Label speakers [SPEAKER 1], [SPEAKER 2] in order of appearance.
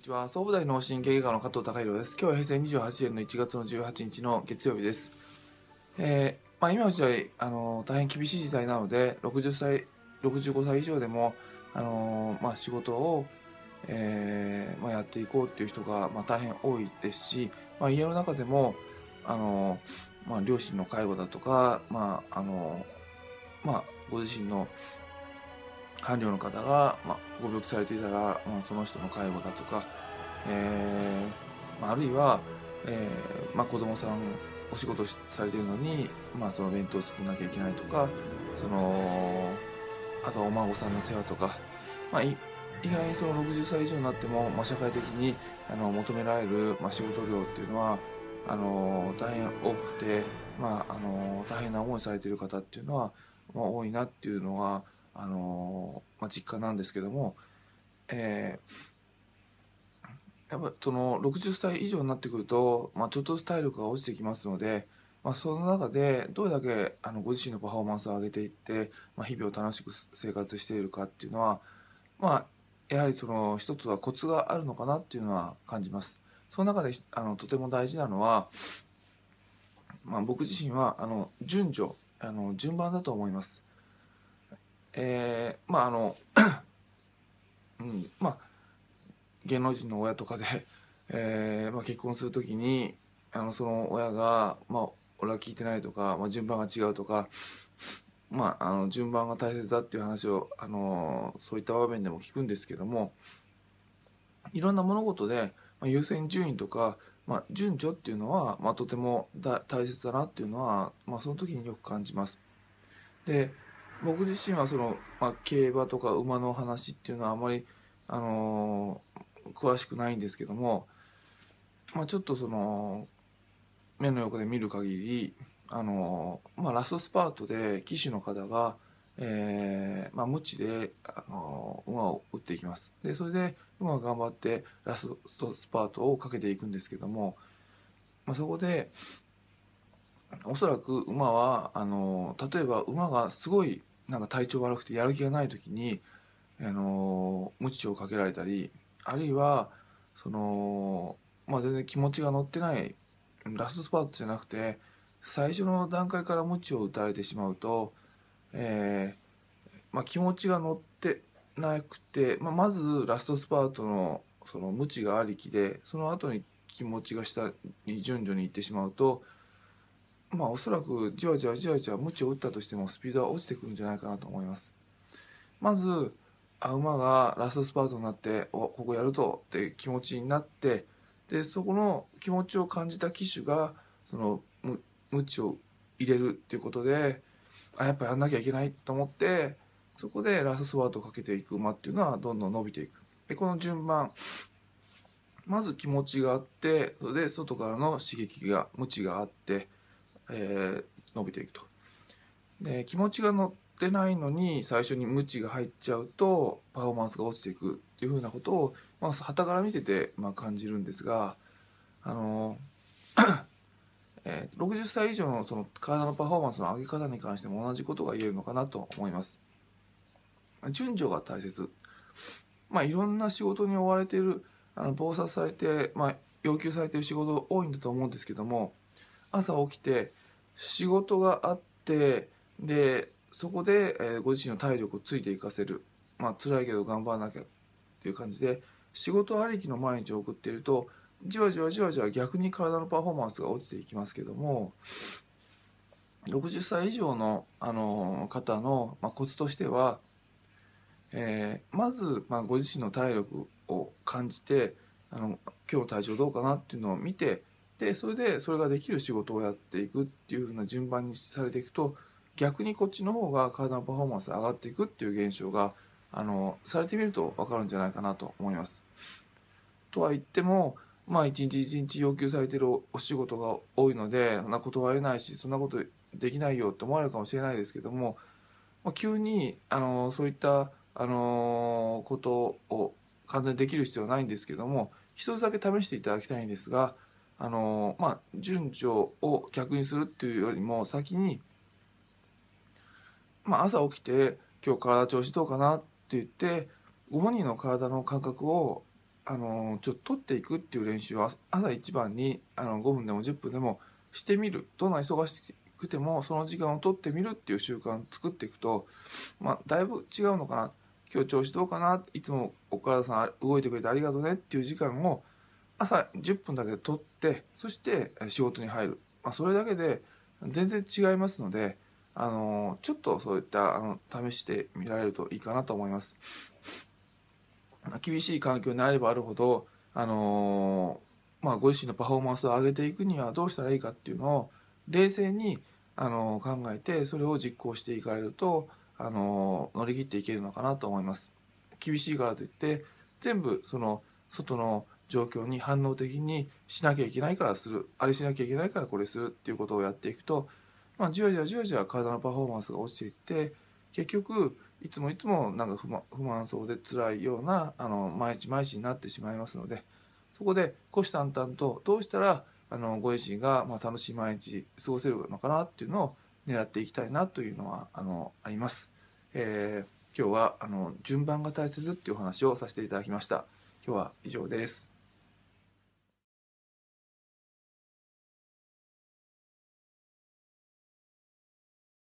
[SPEAKER 1] ちは。総武大脳神経外科の加藤孝弘です。今日は平成28年の1月の18日の月曜日です。えーまあ、今の時代あの大変厳しい時代なので60歳65歳以上でもあの、まあ、仕事を、えーまあ、やっていこうっていう人が、まあ、大変多いですし、まあ、家の中でもあの、まあ、両親の介護だとか、まああのまあ、ご自身の伴侶の方が、まあ、ご病気されていたら、まあ、その人の介護だとか、えーまあ、あるいは、えーまあ、子供さんお仕事されてるのに、まあ、その弁当を作らなきゃいけないとかそのあとはお孫さんの世話とか、まあ、意外にその60歳以上になっても、まあ、社会的にあの求められる、まあ、仕事量っていうのはあの大変多くて、まあ、あの大変な思いされてる方っていうのは、まあ、多いなっていうのはあの、まあ、実感なんですけども、えー、やっぱその60歳以上になってくると、まあ、ちょっとずつ体力が落ちてきますので、まあ、その中でどれだけあのご自身のパフォーマンスを上げていって、まあ、日々を楽しく生活しているかっていうのは、まあ、やはりその一つはコツがあるのかなっていうのは感じます。その中であのとても大事なのは、まあ、僕自身はあの順序あの順番だと思います。えー、まああの うんまあ芸能人の親とかで、えーまあ、結婚する時にあのその親が、まあ、俺は聞いてないとか、まあ、順番が違うとか、まあ、あの順番が大切だっていう話をあのそういった場面でも聞くんですけどもいろんな物事で、まあ、優先順位とか、まあ、順序っていうのは、まあ、とても大切だなっていうのは、まあ、その時によく感じます。で僕自身はその、まあ、競馬とか馬の話っていうのはあまり、あのー、詳しくないんですけども、まあ、ちょっとその目の横で見る限り、あのー、まあ、ラストスパートで騎手の方が、えーまあ、無知で、あのー、馬を打っていきます。でそれで馬が頑張ってラストスパートをかけていくんですけども、まあ、そこでおそらく馬はあの例えば馬がすごいなんか体調悪くてやる気がない時に、あの無知をかけられたりあるいはその、まあ、全然気持ちが乗ってないラストスパートじゃなくて最初の段階から無知を打たれてしまうと、えーまあ、気持ちが乗ってなくて、まあ、まずラストスパートのその無知がありきでその後に気持ちが下に順序に行ってしまうとまあおそらくじわじわじわじわ無知を打ったとしてもスピードは落ちてくるんじゃないかなと思います。まずあ馬がラストスパートになっておここやるとって気持ちになってでそこの気持ちを感じた騎手がその無知を入れるっていうことであやっぱやんなきゃいけないと思ってそこでラストスパートをかけていく馬っていうのはどんどん伸びていく。でこの順番まず気持ちがあってそれで外からの刺激が無知があってえー、伸びていくと。で気持ちが乗ってないのに最初に無知が入っちゃうとパフォーマンスが落ちていくっていうふうなことをまあ旗から見ててまあ感じるんですがあのえー、60歳以上のその体のパフォーマンスの上げ方に関しても同じことが言えるのかなと思います。順序が大切。まあいろんな仕事に追われているあの忙殺されて、まあ、要求されている仕事多いんだと思うんですけども朝起きて仕事があってでそこで、え、ご自身の体力をついていかせる。まあ辛いけど頑張らなきゃっていう感じで仕事ありきの毎日を送っているとじわじわじわじわ逆に体のパフォーマンスが落ちていきますけども60歳以上の、あの方の、まあ、コツとしては、え、まず、まあ、ご自身の体力を感じてあの今日の体調どうかなっていうのを見てでそれでそれができる仕事をやっていくっていう風な順番にされていくと逆にこっちの方が体のパフォーマンス上がっていくっていう現象があのされてみると分かるんじゃないかなと思います。とは言ってもまあ一日一日要求されてるお仕事が多いのでそんな断れないしそんなことできないよって思われるかもしれないですけども、まあ、急にあのそういったあのことを完全にできる必要はないんですけども一つだけ試していただきたいんですがあのまあ順序を逆にするっていうよりも先に、まあ、朝起きて今日体調子どうかなって言ってご本人の体の感覚をあのちょっと取っていくっていう練習を朝一番にあの5分でも10分でもしてみるどんな忙しくてもその時間を取ってみるっていう習慣を作っていくと、まあ、だいぶ違うのかな今日調子どうかないつもお母さん動いてくれてありがとうねっていう時間を朝10分だけ取ってそして仕事に入る、まあ、それだけで全然違いますのであのちょっとそういったあの試してみられるといいかなと思います。厳しい環境になればあるほどあのまあ、ご自身のパフォーマンスを上げていくにはどうしたらいいかっていうのを冷静にあの考えてそれを実行していかれるとあの乗り切っていけるのかなと思います。厳しいからといって全部その外の状況に反応的にしなきゃいけないからするあれしなきゃいけないからこれするっていうことをやっていくと、まあ、じわじわじわじわ体のパフォーマンスが落ちていって結局いつもいつもなんか不満不満そうで辛いようなあの毎日毎日になってしまいますのでそこで虎視眈々とどうしたらあのご自身がまあ楽しい毎日過ごせるのかなっていうのを狙っていきたいなというのはあのあります。えー、今日はあの順番が大切っていうお話をさせていただきました。今日は以上です。